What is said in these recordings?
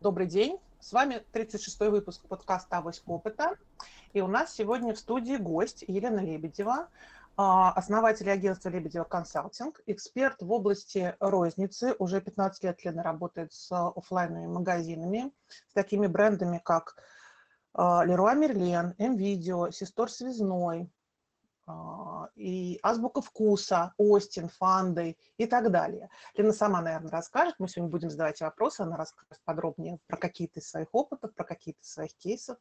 Добрый день. С вами 36-й выпуск подкаста «Авоська опыта». И у нас сегодня в студии гость Елена Лебедева, а, основатель агентства «Лебедева консалтинг», эксперт в области розницы. Уже 15 лет Лена работает с офлайновыми магазинами, с такими брендами, как Леруа Мерлен, МВидео, Систор Связной, а, и азбука вкуса, Остин, Фанды и так далее. Лена сама, наверное, расскажет. Мы сегодня будем задавать вопросы. Она расскажет подробнее про какие-то из своих опытов, про какие-то из своих кейсов.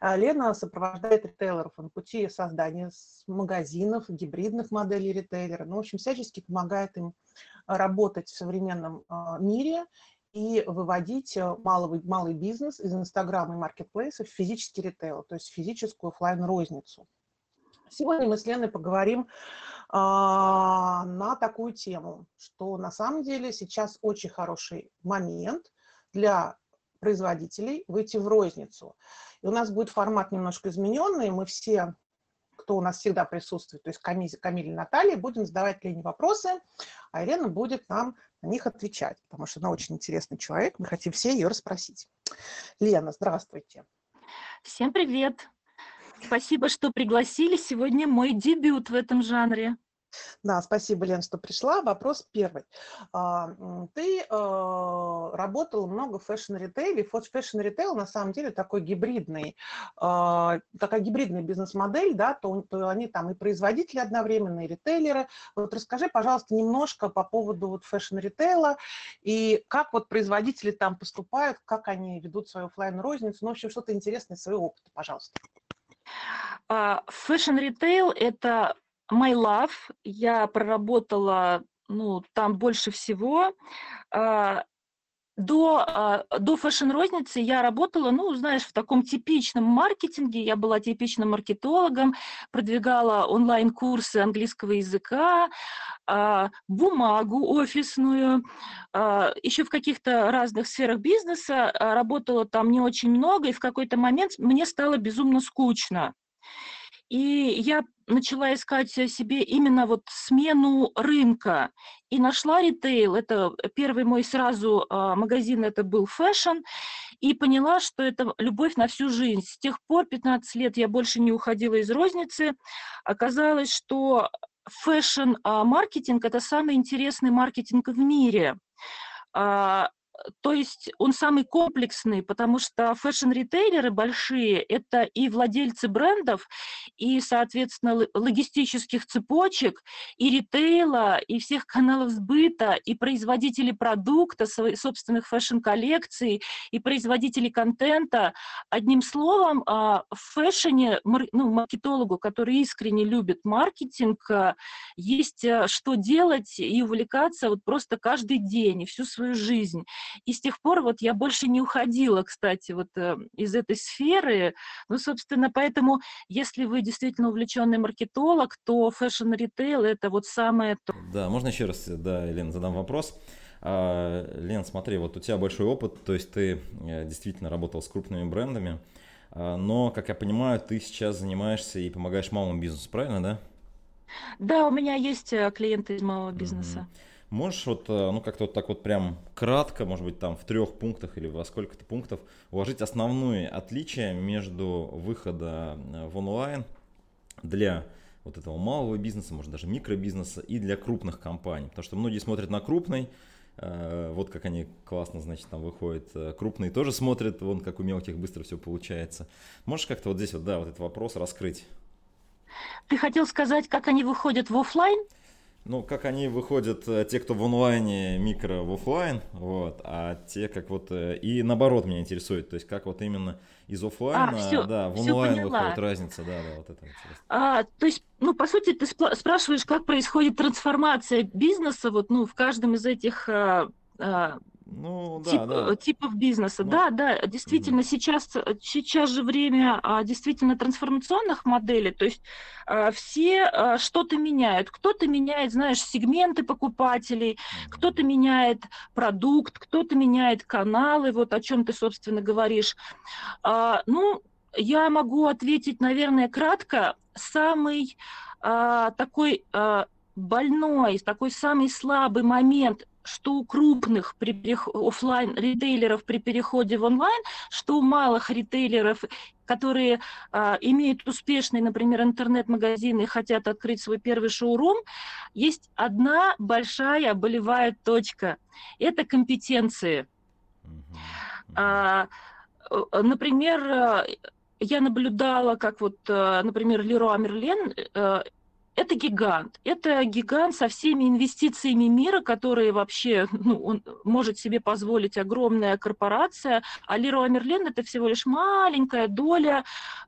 А, Лена сопровождает ритейлеров на пути создания магазинов, гибридных моделей ритейлера. Ну, в общем, всячески помогает им работать в современном а, мире и выводить малый, малый бизнес из Инстаграма и маркетплейсов в физический ритейл, то есть физическую офлайн розницу Сегодня мы с Леной поговорим а, на такую тему, что на самом деле сейчас очень хороший момент для производителей выйти в розницу. И у нас будет формат немножко измененный. Мы все, кто у нас всегда присутствует, то есть Камиль, Камиль и Наталья, будем задавать Лене вопросы, а Елена будет нам на них отвечать, потому что она очень интересный человек. Мы хотим все ее расспросить. Лена, здравствуйте. Всем привет. Спасибо, что пригласили. Сегодня мой дебют в этом жанре. Да, спасибо, Лен, что пришла. Вопрос первый. А, ты а, работала много в fashion-ритейле. Fashion-ритейл на самом деле такой гибридный, а, такая гибридная бизнес-модель, да, то, то они там и производители одновременно, и ритейлеры. Вот расскажи, пожалуйста, немножко по поводу вот fashion-ритейла и как вот производители там поступают, как они ведут свою офлайн розницу ну, в общем, что-то интересное из своего опыта, пожалуйста. Fashion Retail – это my love. Я проработала ну, там больше всего. А, до, а, до фэшн-розницы я работала, ну, знаешь, в таком типичном маркетинге. Я была типичным маркетологом, продвигала онлайн-курсы английского языка, а, бумагу офисную, еще в каких-то разных сферах бизнеса. Работала там не очень много, и в какой-то момент мне стало безумно скучно. И я начала искать себе именно вот смену рынка. И нашла ритейл. Это первый мой сразу а, магазин, это был fashion. И поняла, что это любовь на всю жизнь. С тех пор, 15 лет, я больше не уходила из розницы. Оказалось, что фэшн-маркетинг – это самый интересный маркетинг в мире. То есть он самый комплексный, потому что fashion-ритейлеры большие – это и владельцы брендов, и, соответственно, логистических цепочек, и ритейла, и всех каналов сбыта, и производители продукта, своих собственных fashion-коллекций, и производители контента. Одним словом, а, в fashion'е, ну, маркетологу, который искренне любит маркетинг, а, есть а, что делать и увлекаться вот просто каждый день и всю свою жизнь. И с тех пор вот я больше не уходила, кстати, вот э, из этой сферы. Ну, собственно, поэтому, если вы действительно увлеченный маркетолог, то фэшн-ритейл – это вот самое то. Да, можно еще раз, да, Елена, задам вопрос. А, Лен, смотри, вот у тебя большой опыт, то есть ты э, действительно работал с крупными брендами, а, но, как я понимаю, ты сейчас занимаешься и помогаешь малому бизнесу, правильно, да? Да, у меня есть э, клиенты из малого бизнеса. Mm-hmm. Можешь вот, э, ну, как-то вот так вот прям кратко, может быть, там в трех пунктах или во сколько-то пунктов уложить основные отличия между выхода э, в онлайн для вот этого малого бизнеса, может даже микробизнеса и для крупных компаний. Потому что многие смотрят на крупный, э, вот как они классно, значит, там выходят. Крупные тоже смотрят, вон как у мелких быстро все получается. Можешь как-то вот здесь вот, да, вот этот вопрос раскрыть? Ты хотел сказать, как они выходят в офлайн? Ну, как они выходят, э, те, кто в онлайне, микро в офлайн, вот, а те, как вот, э, и наоборот меня интересует, то есть как вот именно из офлайна, а, все, да, в онлайн выходит разница, да, да, вот это интересно. А, то есть, ну, по сути, ты спрашиваешь, как происходит трансформация бизнеса вот, ну, в каждом из этих а, а, ну, да, тип, да. типов бизнеса. Ну, да, да, действительно, угу. сейчас, сейчас же время а, действительно трансформационных моделей, то есть а, все а, что-то меняют. Кто-то меняет, знаешь, сегменты покупателей, угу. кто-то меняет продукт, кто-то меняет каналы, вот о чем ты, собственно, говоришь. А, ну, я могу ответить, наверное, кратко. Самый а, такой а, больной, такой самый слабый момент что у крупных при перех... офлайн ритейлеров при переходе в онлайн, что у малых ритейлеров, которые а, имеют успешный, например, интернет-магазин и хотят открыть свой первый шоурум, есть одна большая болевая точка. Это компетенции. А, э, например, э, я наблюдала, как вот, э, например, Леруа Мерлен это гигант. Это гигант со всеми инвестициями мира, которые вообще ну, он может себе позволить огромная корпорация. А Леруа Мерлен это всего лишь маленькая доля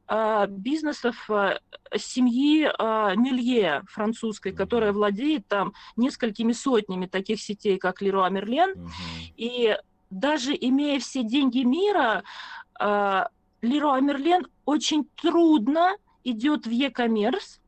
э, бизнесов э, семьи э, Мелье французской, которая владеет там несколькими сотнями таких сетей, как Леруа Мерлен. Mm-hmm. И даже имея все деньги мира, э, Леруа Мерлен очень трудно идет в e-commerce,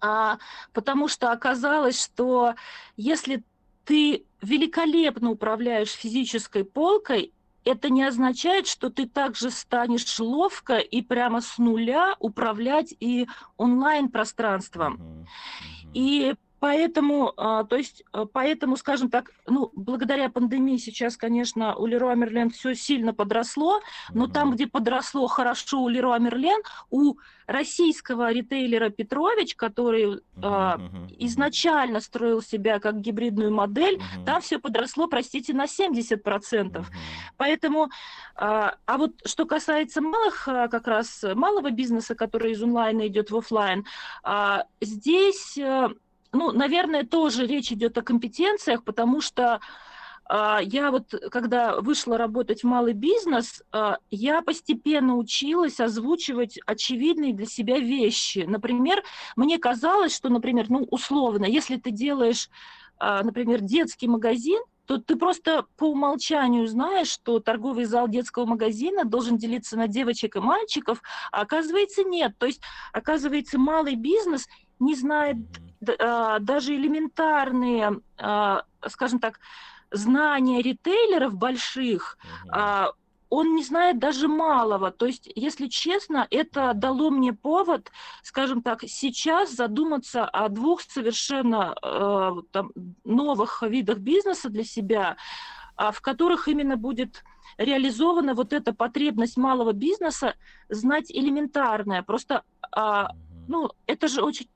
а, потому что оказалось, что если ты великолепно управляешь физической полкой, это не означает, что ты также станешь ловко и прямо с нуля управлять и онлайн-пространством. Uh-huh. Uh-huh. И Поэтому, а, то есть, а, поэтому, скажем так, ну, благодаря пандемии сейчас, конечно, у Леруа Мерлен все сильно подросло, но mm-hmm. там, где подросло хорошо у Леруа Мерлен, у российского ритейлера Петрович, который mm-hmm. изначально строил себя как гибридную модель, mm-hmm. там все подросло, простите, на 70%. Mm-hmm. Поэтому, а, а вот что касается малых, как раз малого бизнеса, который из онлайна идет в офлайн, здесь ну, наверное, тоже речь идет о компетенциях, потому что а, я вот, когда вышла работать в малый бизнес, а, я постепенно училась озвучивать очевидные для себя вещи. Например, мне казалось, что, например, ну, условно, если ты делаешь, а, например, детский магазин, то ты просто по умолчанию знаешь, что торговый зал детского магазина должен делиться на девочек и мальчиков, а оказывается нет. То есть, оказывается, малый бизнес не знает даже элементарные, а, скажем так, знания ритейлеров больших, угу. он не знает даже малого. То есть, если честно, это дало мне повод, скажем так, сейчас задуматься о двух совершенно там, новых видах бизнеса для себя, в которых именно будет реализована вот эта потребность малого бизнеса знать элементарное. Просто, ну, это же очень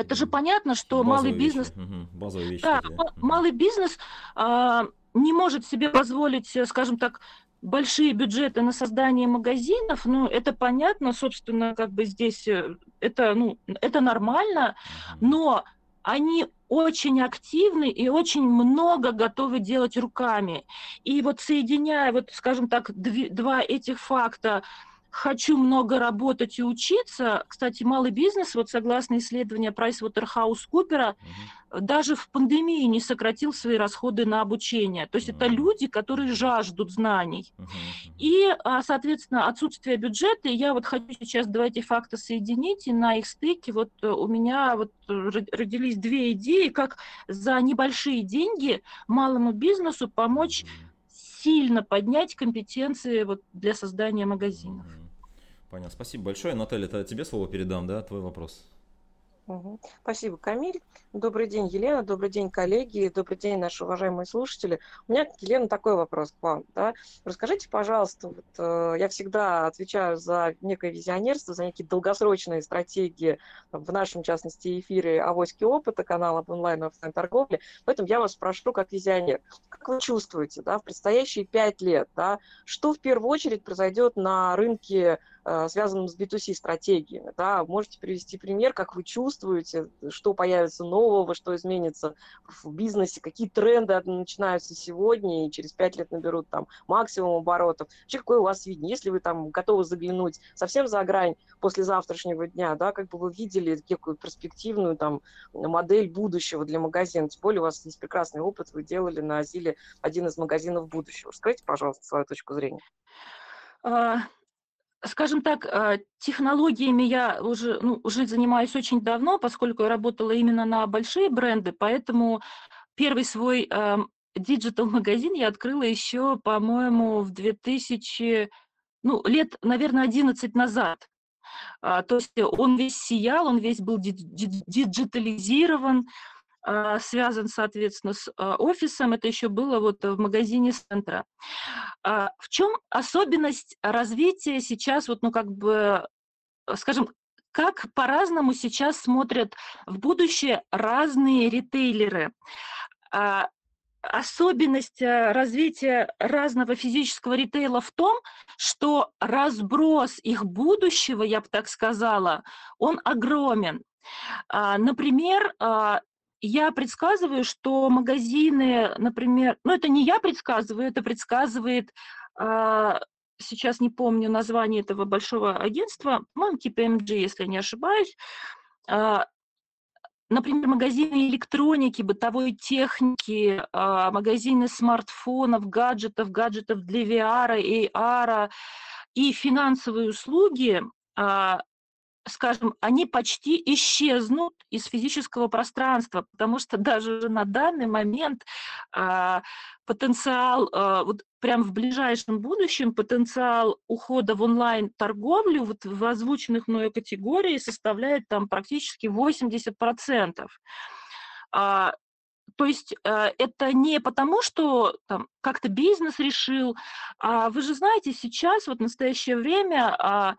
это же понятно, что Базовые малый бизнес... Угу. Базовые вещи. Да, такие. малый бизнес а, не может себе позволить, э, скажем так, большие бюджеты на создание магазинов, ну, это понятно, собственно, как бы здесь э, это, ну, это нормально, но они очень активны и очень много готовы делать руками. И вот соединяя, вот, скажем так, дв- два этих факта, хочу много работать и учиться. Кстати, малый бизнес, вот согласно исследованию PricewaterhouseCoopers, угу. даже в пандемии не сократил свои расходы на обучение. То есть угу. это люди, которые жаждут знаний. Угу. И, а, соответственно, отсутствие бюджета, я вот хочу сейчас два эти факта соединить, и на их стыке вот э, у меня вот родились две идеи, как за небольшие деньги малому бизнесу помочь сильно поднять компетенции вот для создания магазинов. Понятно. Спасибо большое. Наталья, это тебе слово передам, да, твой вопрос. Угу. Спасибо, Камиль. Добрый день, Елена. Добрый день, коллеги. Добрый день, наши уважаемые слушатели. У меня, Елена, такой вопрос к вам. Да? Расскажите, пожалуйста, вот, э, я всегда отвечаю за некое визионерство, за некие долгосрочные стратегии, в нашем, в частности, эфире «Авоськи опыта» канала об онлайн офлайн торговле. Поэтому я вас спрошу, как визионер, как вы чувствуете да, в предстоящие пять лет, да, что в первую очередь произойдет на рынке связанным с B2C стратегиями. Да? Можете привести пример, как вы чувствуете, что появится нового, что изменится в бизнесе, какие тренды начинаются сегодня и через пять лет наберут там максимум оборотов. Вообще, какое у вас видение? Если вы там готовы заглянуть совсем за грань после завтрашнего дня, да, как бы вы видели некую перспективную там модель будущего для магазина. Тем более у вас есть прекрасный опыт, вы делали на Азиле один из магазинов будущего. Расскажите, пожалуйста, свою точку зрения. Скажем так, а, технологиями я уже, ну, уже занимаюсь очень давно, поскольку я работала именно на большие бренды, поэтому первый свой digital-магазин я открыла еще, по-моему, в 2000, ну, лет, наверное, 11 назад. А, то есть он весь сиял, он весь был диджитализирован, связан, соответственно, с а, офисом. Это еще было вот в магазине центра. А, в чем особенность развития сейчас, вот, ну, как бы, скажем, как по-разному сейчас смотрят в будущее разные ритейлеры? особенность развития разного физического ритейла в том, что разброс их будущего, я бы так сказала, он огромен. Например, я предсказываю, что магазины, например, ну это не я предсказываю, это предсказывает, а, сейчас не помню название этого большого агентства, по-моему, KPMG, если не ошибаюсь, а, например, магазины электроники, бытовой техники, а, магазины смартфонов, гаджетов, гаджетов для VR, AR и финансовые услуги скажем, они почти исчезнут из физического пространства, потому что даже на данный момент а, потенциал, а, вот прям в ближайшем будущем потенциал ухода в онлайн-торговлю вот в озвученных мною категории составляет там практически 80%. А, то есть э, это не потому, что там, как-то бизнес решил, а вы же знаете, сейчас, вот в настоящее время, а,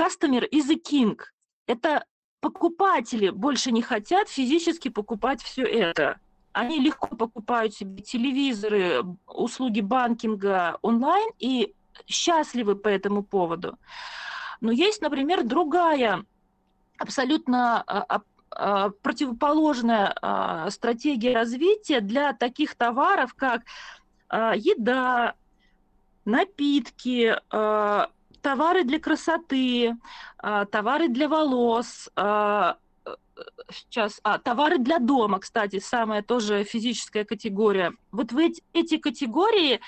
customer is a king. Это покупатели больше не хотят физически покупать все это. Они легко покупают себе телевизоры, услуги банкинга онлайн и счастливы по этому поводу. Но есть, например, другая, абсолютно а, а, противоположная а, стратегия развития для таких товаров, как еда, напитки, товары для красоты, а, товары для волос, а, э, сейчас, а, товары для дома, кстати, самая тоже физическая категория. Вот в эти, эти категории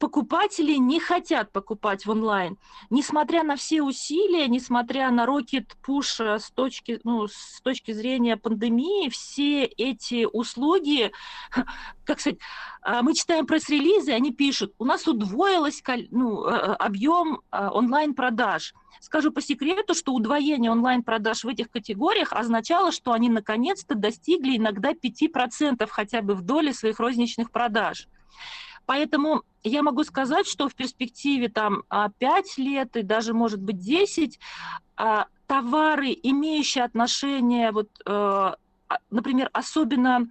покупатели не хотят покупать в онлайн. Несмотря на все усилия, несмотря на рокет пуша с точки, ну, с точки зрения пандемии, все эти услуги, как сказать, а, мы читаем пресс-релизы, они пишут, у нас удвоилось ну, э, э, объем онлайн-продаж. Скажу по секрету, что удвоение онлайн-продаж в этих категориях означало, что они наконец-то достигли иногда 5% хотя бы в доле своих розничных продаж. Поэтому я могу сказать, что в перспективе там 5 а, лет и даже, может быть, 10 а, товары, имеющие отношение, вот, э, а, например, особенно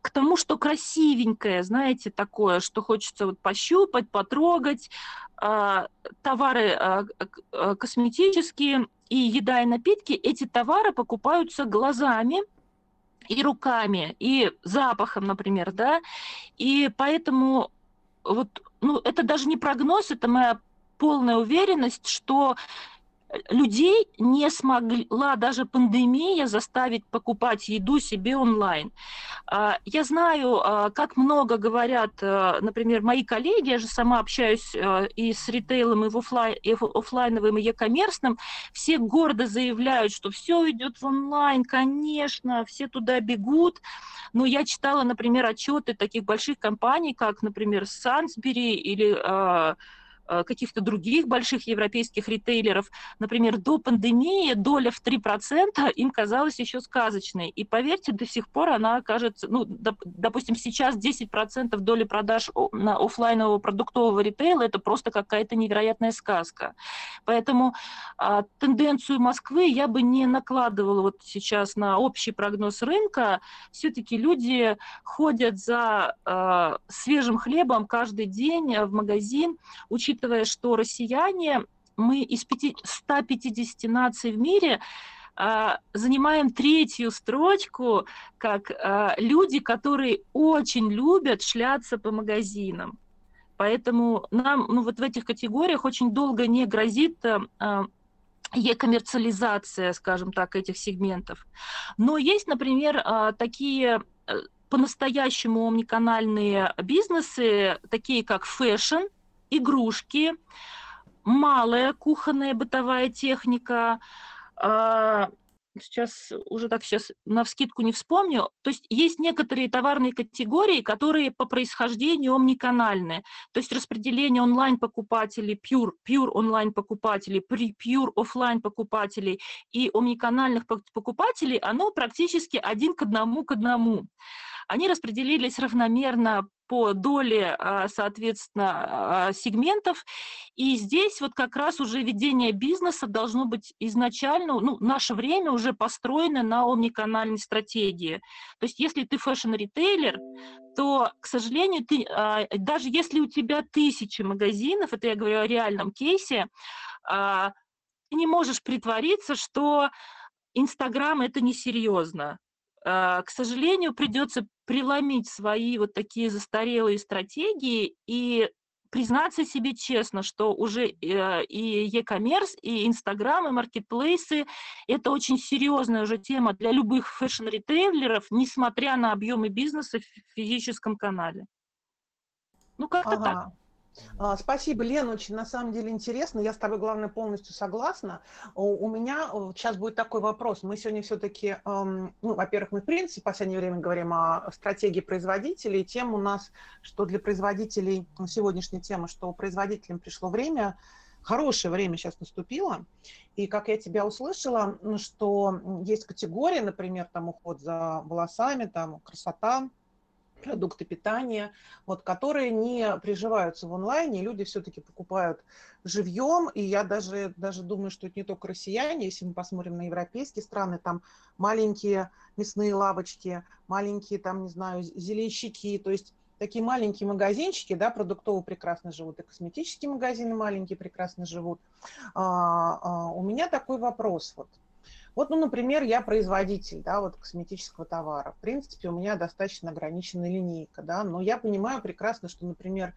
к тому, что красивенькое, знаете, такое, что хочется вот пощупать, потрогать, товары косметические и еда и напитки, эти товары покупаются глазами, и руками, и запахом, например, да, и поэтому вот, ну, это даже не прогноз, это моя полная уверенность, что людей не смогла даже пандемия заставить покупать еду себе онлайн. А, я знаю, а, как много говорят, а, например, мои коллеги, я же сама общаюсь и с ритейлом, и в офлайновым, и e-коммерсным, все гордо заявляют, что все идет в онлайн, конечно, все туда бегут. Но я читала, например, отчеты таких больших компаний, как, например, Сансбери или Э, каких-то других больших европейских ритейлеров, например, до пандемии доля в 3% им казалась еще сказочной. И поверьте, до сих пор она кажется, ну, доп, допустим, сейчас 10% доли продаж на офлайнового продуктового ритейла – это просто какая-то невероятная сказка. Поэтому а, тенденцию Москвы я бы не накладывала вот сейчас на общий прогноз рынка. Все-таки люди ходят за а, свежим хлебом каждый день в магазин, учитывая учитывая, что россияне, мы из 150 наций в мире а, занимаем третью строчку как а, люди, которые очень любят шляться по магазинам. Поэтому нам ну, вот в этих категориях очень долго не грозит а, e-коммерциализация, скажем так, этих сегментов. Но есть, например, такие э, по-настоящему омниканальные бизнесы, такие как фэшн, игрушки, малая кухонная бытовая техника, а, сейчас уже так сейчас на вскидку не вспомню. То есть есть некоторые товарные категории, которые по происхождению омниканальны. То есть распределение онлайн-покупателей, pure, pure онлайн-покупателей, pure офлайн покупателей и омниканальных покупателей, оно практически один к одному к одному они распределились равномерно по доле, а, соответственно, а, сегментов. И здесь вот как раз уже ведение бизнеса должно быть изначально, ну, наше время уже построено на омниканальной стратегии. То есть если ты фэшн-ритейлер, то, к сожалению, ты, а, даже если у тебя тысячи магазинов, это я говорю о реальном кейсе, ты не можешь притвориться, что Инстаграм это несерьезно. К сожалению, придется преломить свои вот такие застарелые стратегии и признаться себе честно, что уже э, и e-commerce, и Инстаграм, и маркетплейсы – это очень серьезная уже тема для любых фэшн-ритейлеров, несмотря на объемы бизнеса в физическом канале. Ну, как-то ага. так. А, спасибо, Лена, очень на самом деле интересно. Я с тобой, главное, полностью согласна. У меня сейчас будет такой вопрос. Мы сегодня все-таки, ну, во-первых, мы в принципе в последнее время говорим о стратегии производителей. Тем у нас, что для производителей, ну, сегодняшняя тема, что производителям пришло время, хорошее время сейчас наступило. И как я тебя услышала, что есть категории, например, там уход за волосами, там красота, продукты питания, вот, которые не приживаются в онлайне, люди все-таки покупают живьем, и я даже, даже думаю, что это не только россияне, если мы посмотрим на европейские страны, там маленькие мясные лавочки, маленькие, там, не знаю, зеленщики, то есть такие маленькие магазинчики, да, продуктовые прекрасно живут, и косметические магазины маленькие прекрасно живут. А, а, у меня такой вопрос, вот, вот, ну, например, я производитель, да, вот косметического товара. В принципе, у меня достаточно ограниченная линейка, да, но я понимаю прекрасно, что, например,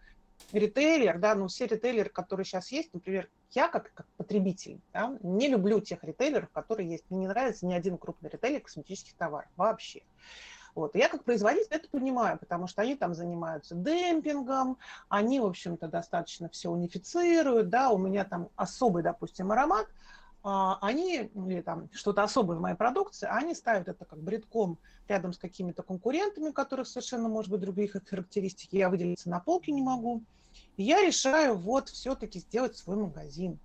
ритейлер, да, ну, все ритейлеры, которые сейчас есть, например, я как, как потребитель, да, не люблю тех ритейлеров, которые есть. Мне не нравится ни один крупный ритейлер косметических товаров вообще. Вот. я как производитель это понимаю, потому что они там занимаются демпингом, они, в общем-то, достаточно все унифицируют, да, у меня там особый, допустим, аромат, они, или там что-то особое в моей продукции, они ставят это как бредком рядом с какими-то конкурентами, у которых совершенно, может быть, другие характеристики, я выделиться на полке не могу. И я решаю вот все-таки сделать свой магазин.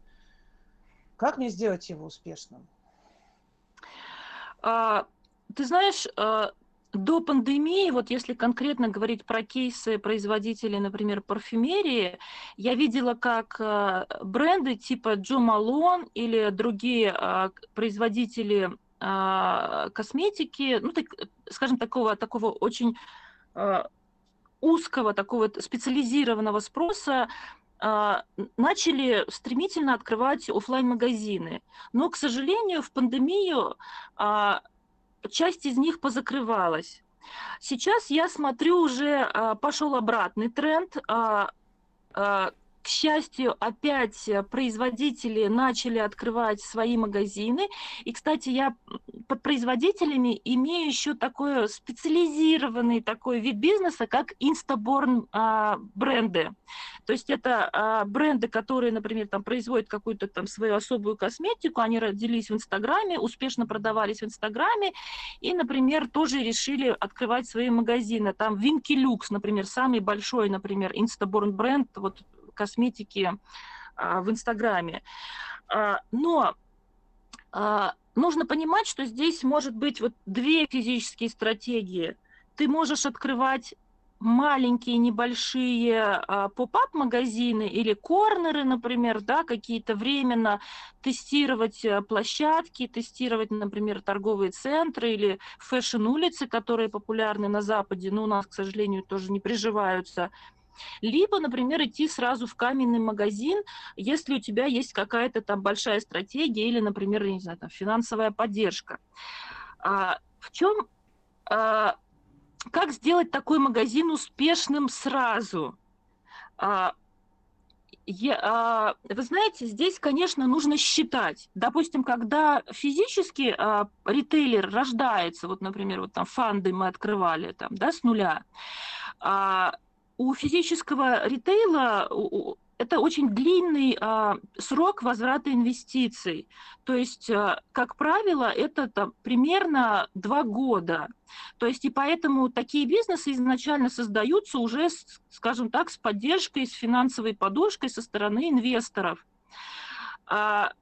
Как мне сделать его успешным? А, ты знаешь, а, до пандемии, вот если конкретно говорить про кейсы производителей, например, парфюмерии, я видела, как э, бренды типа Джо Малон или другие э, производители э, косметики, ну, так, скажем, такого, такого очень узкого, такого специализированного спроса, начали стремительно открывать офлайн магазины Но, к сожалению, в пандемию часть из них позакрывалась. Сейчас я смотрю, уже а, пошел обратный тренд. К счастью, опять производители начали открывать свои магазины. И, кстати, я под производителями имею еще такой специализированный такой вид бизнеса, как инстаборн а, бренды. То есть это а, бренды, которые, например, там производят какую-то там свою особую косметику, они родились в Инстаграме, успешно продавались в Инстаграме, и, например, тоже решили открывать свои магазины. Там Винки Люкс, например, самый большой, например, инстаборн бренд, вот косметики а, в Инстаграме. А, но а, нужно понимать, что здесь может быть вот две физические стратегии. Ты можешь открывать маленькие небольшие поп-ап магазины или корнеры, например, да, какие-то временно тестировать э, площадки, тестировать, например, торговые центры или фэшн-улицы, которые популярны на Западе, но у нас, к сожалению, тоже не приживаются либо, например, идти сразу в каменный магазин, если у тебя есть какая-то там большая стратегия или, например, не знаю, там, финансовая поддержка. А, в чем, а, как сделать такой магазин успешным сразу? А, я, а, вы знаете, здесь, конечно, нужно считать. Допустим, когда физически а, ритейлер рождается, вот, например, вот там фанды мы открывали там, да, с нуля, а, у физического ритейла это очень длинный а, срок возврата инвестиций. То есть, а, как правило, это там, примерно два года. То есть, и поэтому такие бизнесы изначально создаются уже, скажем так, с поддержкой, с финансовой подушкой со стороны инвесторов. А,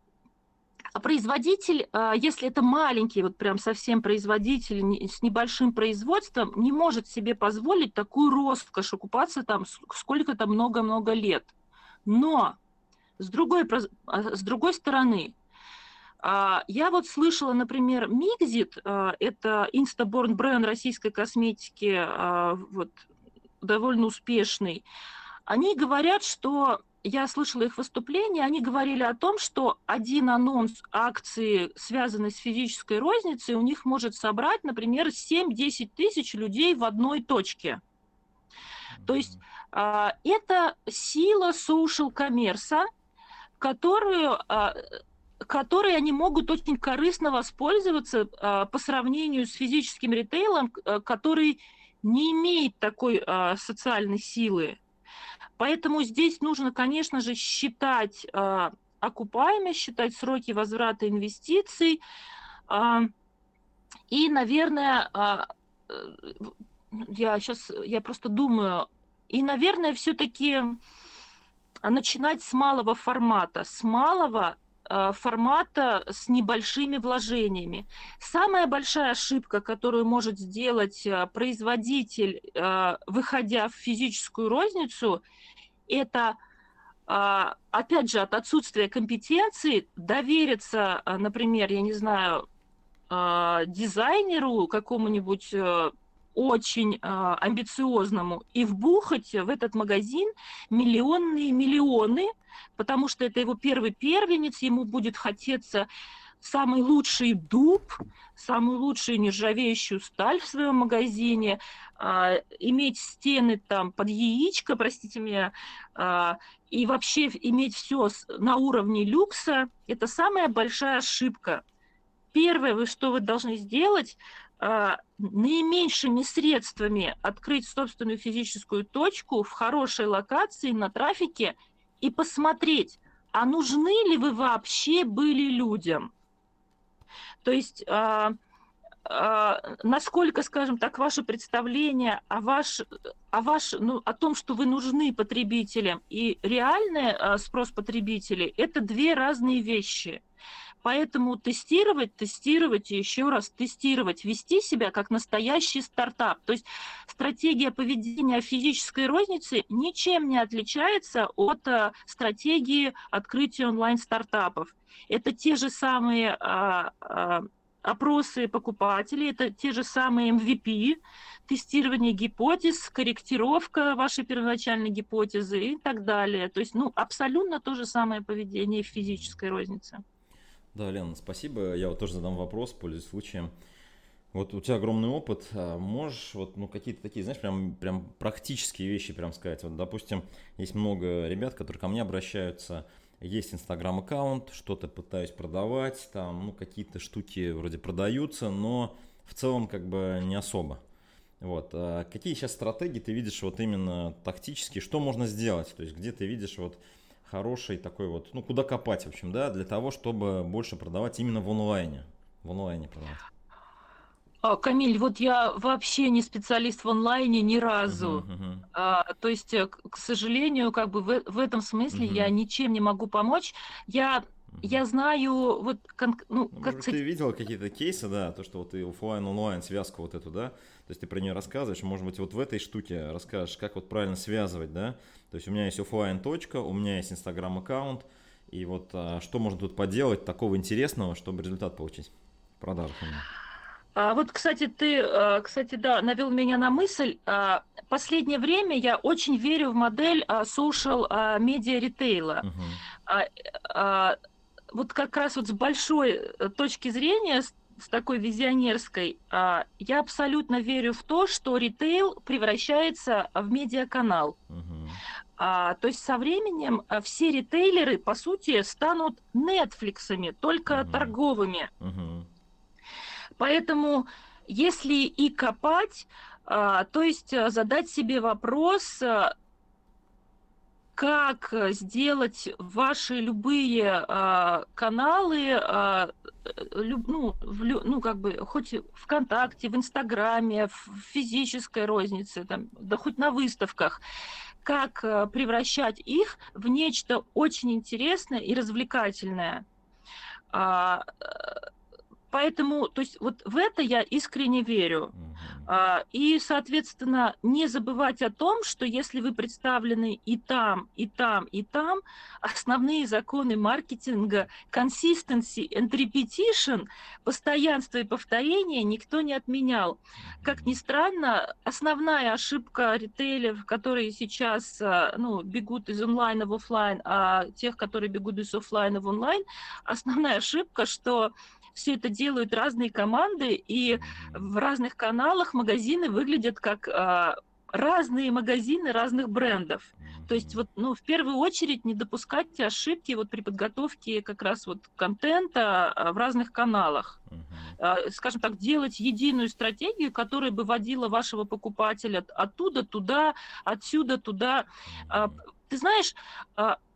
а производитель, а, если это маленький, вот прям совсем производитель с небольшим производством, не может себе позволить такую роскошь окупаться там сколько-то много-много лет. Но с другой, а, с другой стороны, я вот слышала, например, Мигзит, это Instaborn бренд российской косметики, вот, довольно успешный, они говорят, что я слышала их выступления, они говорили о том, что один анонс акции, связанной с физической розницей, у них может собрать, например, 7-10 тысяч людей в одной точке. То есть а, это сила social коммерса, которую, а, которой они могут очень корыстно воспользоваться а, по сравнению с физическим ритейлом, который не имеет такой социальной силы. Поэтому здесь нужно, конечно же, считать э, окупаемость, считать сроки возврата инвестиций. Э, и, наверное, э, я сейчас, я просто думаю, и, наверное, все-таки начинать с малого формата, с малого формата с небольшими вложениями. Самая большая ошибка, которую может сделать производитель, выходя в физическую розницу, это а, опять же, от отсутствия компетенции довериться, например, я не знаю, дизайнеру какому-нибудь э, очень амбициозному и вбухать в этот магазин миллионные миллионы, потому что это его первый первенец, ему будет хотеться самый лучший дуб, самую лучшую нержавеющую сталь в своем магазине, а, иметь стены там под яичко, простите меня, а, и вообще иметь все на уровне люкса, это самая большая ошибка. Первое, что вы должны сделать, наименьшими средствами открыть собственную физическую точку в хорошей локации на трафике и посмотреть, а нужны ли вы вообще были людям. То есть а, а, насколько, скажем так, ваше представление о, ваш, о, ваш, ну, о том, что вы нужны потребителям, и реальный а, спрос потребителей – это две разные вещи. Поэтому тестировать, тестировать и еще раз тестировать, вести себя как настоящий стартап. То есть стратегия поведения физической розницы ничем не отличается от а, стратегии открытия онлайн-стартапов. Это те же самые а, а, опросы покупателей, это те же самые MVP, тестирование гипотез, корректировка вашей первоначальной гипотезы и так далее. То есть, ну, абсолютно то же самое поведение в физической рознице. Да, Лена, спасибо. Я вот тоже задам вопрос, пользуясь случаем. Вот у тебя огромный опыт, а можешь вот ну какие-то такие, знаешь, прям прям практические вещи прям сказать. Вот, допустим, есть много ребят, которые ко мне обращаются, есть инстаграм аккаунт, что-то пытаюсь продавать, там, ну, какие-то штуки вроде продаются, но в целом как бы не особо. Вот. А какие сейчас стратегии ты видишь вот именно тактически, что можно сделать? То есть где ты видишь вот хороший такой вот, ну, куда копать, в общем, да, для того, чтобы больше продавать именно в онлайне, в онлайне продавать? А, Камиль, вот я вообще не специалист в онлайне ни разу. Uh-huh, uh-huh. А, то есть, э, к сожалению, как бы в, в этом смысле uh-huh. я ничем не могу помочь. Я я знаю, вот, кон, ну, ну, как Может, ты видела какие-то кейсы, да, то, что вот и офлайн онлайн связку вот эту, да, то есть ты про нее рассказываешь, может быть, вот в этой штуке расскажешь, как вот правильно связывать, да, то есть у меня есть офлайн точка, у меня есть инстаграм аккаунт, и вот а, что можно тут поделать такого интересного, чтобы результат получить в продажах? А вот, кстати, ты, а, кстати, да, навел меня на мысль. А, последнее время я очень верю в модель а, social media ритейла. Uh-huh. Вот как раз вот с большой э, точки зрения, с такой визионерской, я абсолютно верю в то, что ритейл превращается в медиаканал. Uh-huh. То есть со временем все ритейлеры, по сути, станут Netflixами, только uh-huh. торговыми. Uh-huh. Поэтому если и копать, а, то есть а, задать себе вопрос, а, как сделать ваши любые а, каналы, а, люб, ну, в, ну, как бы, хоть ВКонтакте, в Инстаграме, в физической рознице, там, да хоть на выставках, как а, превращать их в нечто очень интересное и развлекательное. А, Поэтому, то есть вот в это я искренне верю. Uh-huh. И, соответственно, не забывать о том, что если вы представлены и там, и там, и там, основные законы маркетинга consistency and repetition, постоянство и повторение никто не отменял. Как ни странно, основная ошибка ритейлеров, которые сейчас а, ну, бегут из онлайна в офлайн, а тех, которые бегут из офлайна в онлайн, основная ошибка, что все это делают разные команды, и в разных каналах магазины выглядят как а, разные магазины разных брендов. То есть вот, ну, в первую очередь не допускать ошибки вот при подготовке как раз вот контента а, в разных каналах. Uh-huh. Скажем так, делать единую стратегию, которая бы водила вашего покупателя оттуда туда, отсюда туда. Uh-huh. Ты знаешь,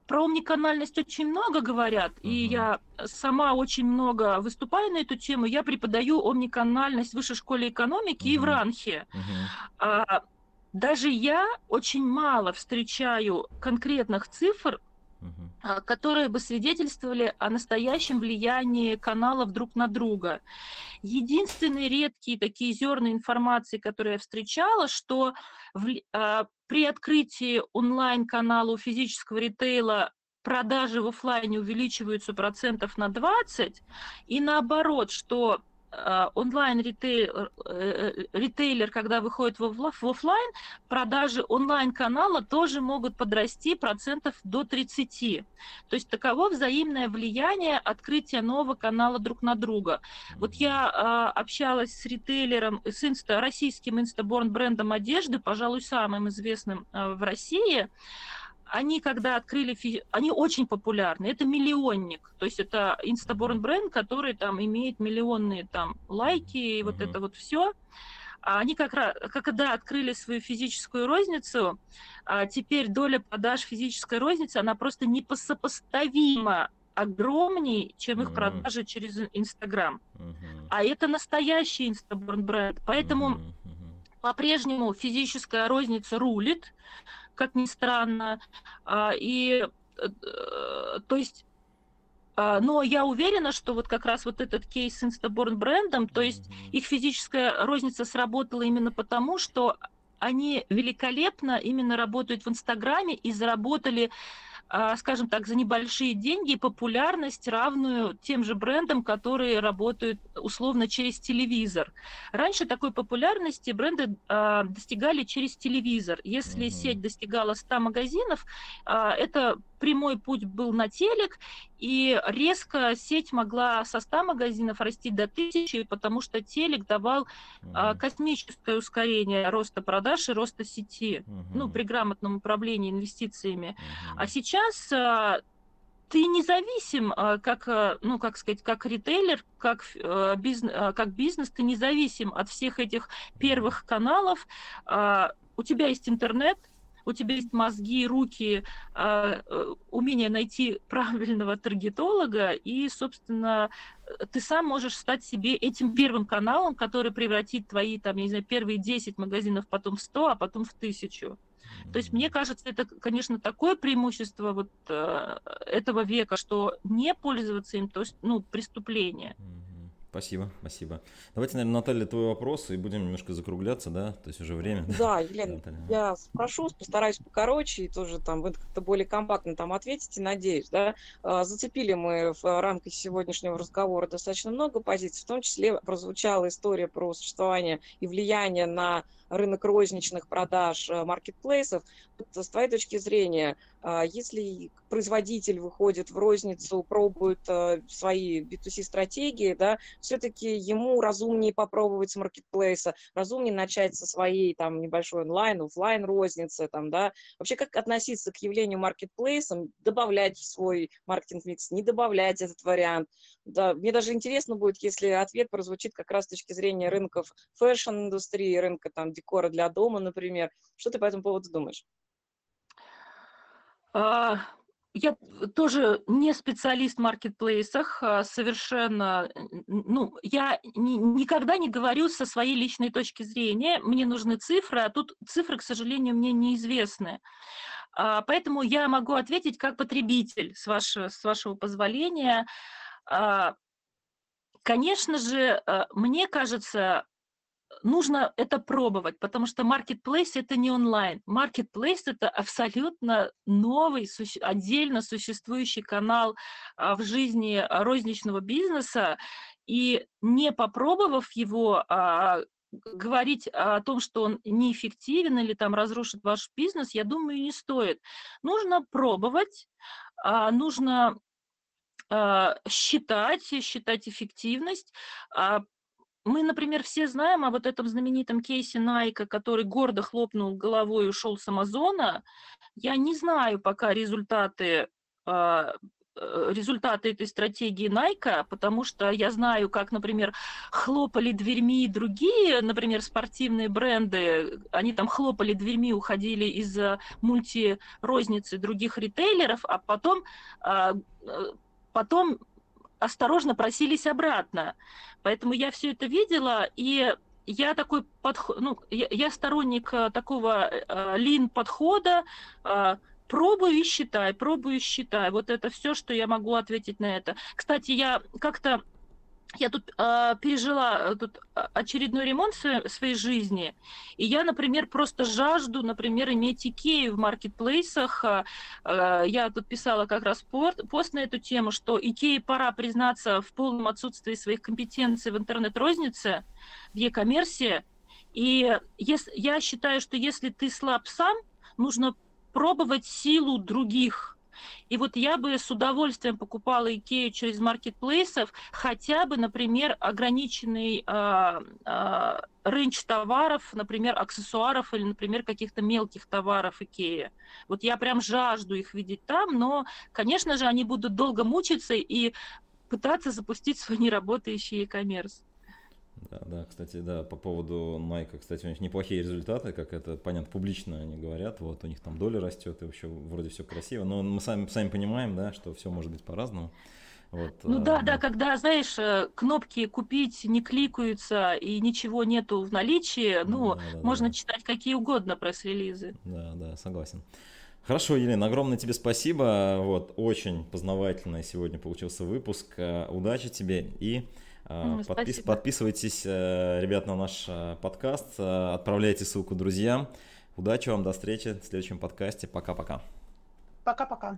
про омниканальность очень много говорят, uh-huh. и я сама очень много выступаю на эту тему. Я преподаю омниканальность в высшей школе экономики uh-huh. и в Ранхе. Uh-huh. А, даже я очень мало встречаю конкретных цифр, uh-huh. которые бы свидетельствовали о настоящем влиянии каналов друг на друга. Единственные редкие такие зерна информации, которые я встречала, что в, а, при открытии онлайн-канала у физического ритейла продажи в офлайне увеличиваются процентов на 20, и наоборот, что онлайн-ритейлер, э, ритейлер, когда выходит в офлайн, продажи онлайн-канала тоже могут подрасти процентов до 30. То есть таково взаимное влияние открытия нового канала друг на друга. Вот я а, общалась с ритейлером, с инста, российским инстаборн брендом одежды, пожалуй, самым известным а, в России, они когда открыли, они очень популярны. Это миллионник, то есть это Instaborn бренд, который там имеет миллионные там лайки и вот mm-hmm. это вот все. А они как раз, когда открыли свою физическую розницу, а теперь доля продаж физической розницы, она просто непосопоставима огромнее, чем их mm-hmm. продажи через Инстаграм. Mm-hmm. А это настоящий Instaborn бренд. Поэтому mm-hmm. по-прежнему физическая розница рулит как ни странно. А, и э, то есть а, но я уверена, что вот как раз вот этот кейс с Instaborn брендом, то есть их физическая розница сработала именно потому, что они великолепно именно работают в Инстаграме и заработали скажем так, за небольшие деньги популярность, равную тем же брендам, которые работают условно через телевизор. Раньше такой популярности бренды а, достигали через телевизор. Если mm-hmm. сеть достигала 100 магазинов, а, это прямой путь был на телек, и резко сеть могла со 100 магазинов расти до 1000, потому что телек давал uh-huh. космическое ускорение роста продаж и роста сети, uh-huh. ну, при грамотном управлении инвестициями. Uh-huh. А сейчас а, ты независим, а, как, ну, как сказать, как ритейлер, как, бизнес, как бизнес, ты независим от всех этих первых каналов. У тебя есть интернет, у тебя есть мозги, руки, э, умение найти правильного таргетолога, и, собственно, ты сам можешь стать себе этим первым каналом, который превратит твои, там, я не знаю, первые 10 магазинов потом в 100, а потом в 1000. То есть мне кажется, это, конечно, такое преимущество вот э, этого века, что не пользоваться им, то есть, ну, преступление. Спасибо, спасибо. Давайте, наверное, Наталья, твой вопрос, и будем немножко закругляться, да? То есть уже время. Да, Елена, да, я спрошу, постараюсь покороче, и тоже там вы как-то более компактно там ответите, надеюсь, да? А, зацепили мы в рамках сегодняшнего разговора достаточно много позиций, в том числе прозвучала история про существование и влияние на рынок розничных продаж э, маркетплейсов. С твоей точки зрения, а, если производитель выходит в розницу, пробует э, свои B2C-стратегии, да, все-таки ему разумнее попробовать с маркетплейса, разумнее начать со своей там небольшой онлайн, офлайн розницы, там, да. Вообще, как относиться к явлению маркетплейсом, добавлять в свой маркетинг-микс, не добавлять этот вариант. Да, мне даже интересно будет, если ответ прозвучит как раз с точки зрения рынков фэшн-индустрии, рынка там декора для дома, например. Что ты по этому поводу думаешь? А, я тоже не специалист в маркетплейсах, а, совершенно, ну, я ни, никогда не говорю со своей личной точки зрения, мне нужны цифры, а тут цифры, к сожалению, мне неизвестны. А, поэтому я могу ответить как потребитель, с вашего, с вашего позволения. Конечно же, мне кажется, нужно это пробовать, потому что marketplace это не онлайн. Marketplace это абсолютно новый, отдельно существующий канал а, в жизни розничного бизнеса, и не попробовав его, а, говорить о том, что он неэффективен или там разрушит ваш бизнес, я думаю, не стоит. Нужно пробовать, а, нужно считать, считать эффективность, мы, например, все знаем о вот этом знаменитом кейсе Найка, который гордо хлопнул головой и ушел с Амазона. Я не знаю пока результаты а, э, результаты этой стратегии Найка, потому что я знаю, как, например, хлопали дверьми другие, например, спортивные бренды, они там хлопали дверьми, уходили из мультирозницы других ритейлеров, а потом, а, э, потом осторожно просились обратно. Поэтому я все это видела, и я такой подход, ну, я, я сторонник э, такого э, лин-подхода, э, пробую и считай, пробую и считай. Вот это все, что я могу ответить на это. Кстати, я как-то я тут а, пережила э, тут а, очередной ремонт в своей жизни, и я, например, просто жажду, например, иметь Икею в маркетплейсах. А, я тут писала как раз пост на эту тему, что Икее пора признаться в полном отсутствии своих компетенций в интернет-рознице, в e-коммерсе. И если, я считаю, что если ты слаб сам, нужно пробовать силу других и вот я бы с удовольствием покупала Икею через маркетплейсов, хотя бы, например, ограниченный э, э, рейндж товаров, например, аксессуаров или, например, каких-то мелких товаров Икеи. Вот я прям жажду их видеть там, но, конечно же, они будут долго мучиться и пытаться запустить свой неработающий e-commerce. Да, да, кстати, да, по поводу Nike, кстати, у них неплохие результаты, как это, понятно, публично они говорят, вот, у них там доля растет, и вообще вроде все красиво, но мы сами, сами понимаем, да, что все может быть по-разному. Вот, ну да, а, да, когда, знаешь, э, кнопки купить не кликаются и ничего нету в наличии, ну, да, да, можно да. читать какие угодно пресс-релизы. Да, да, согласен. Хорошо, Елена, огромное тебе спасибо. Вот, очень познавательный сегодня получился выпуск. Э, удачи тебе и Подпис, подписывайтесь, э, ребят, на наш э, подкаст, э, отправляйте ссылку друзьям. Удачи вам, до встречи в следующем подкасте. Пока-пока. Пока-пока.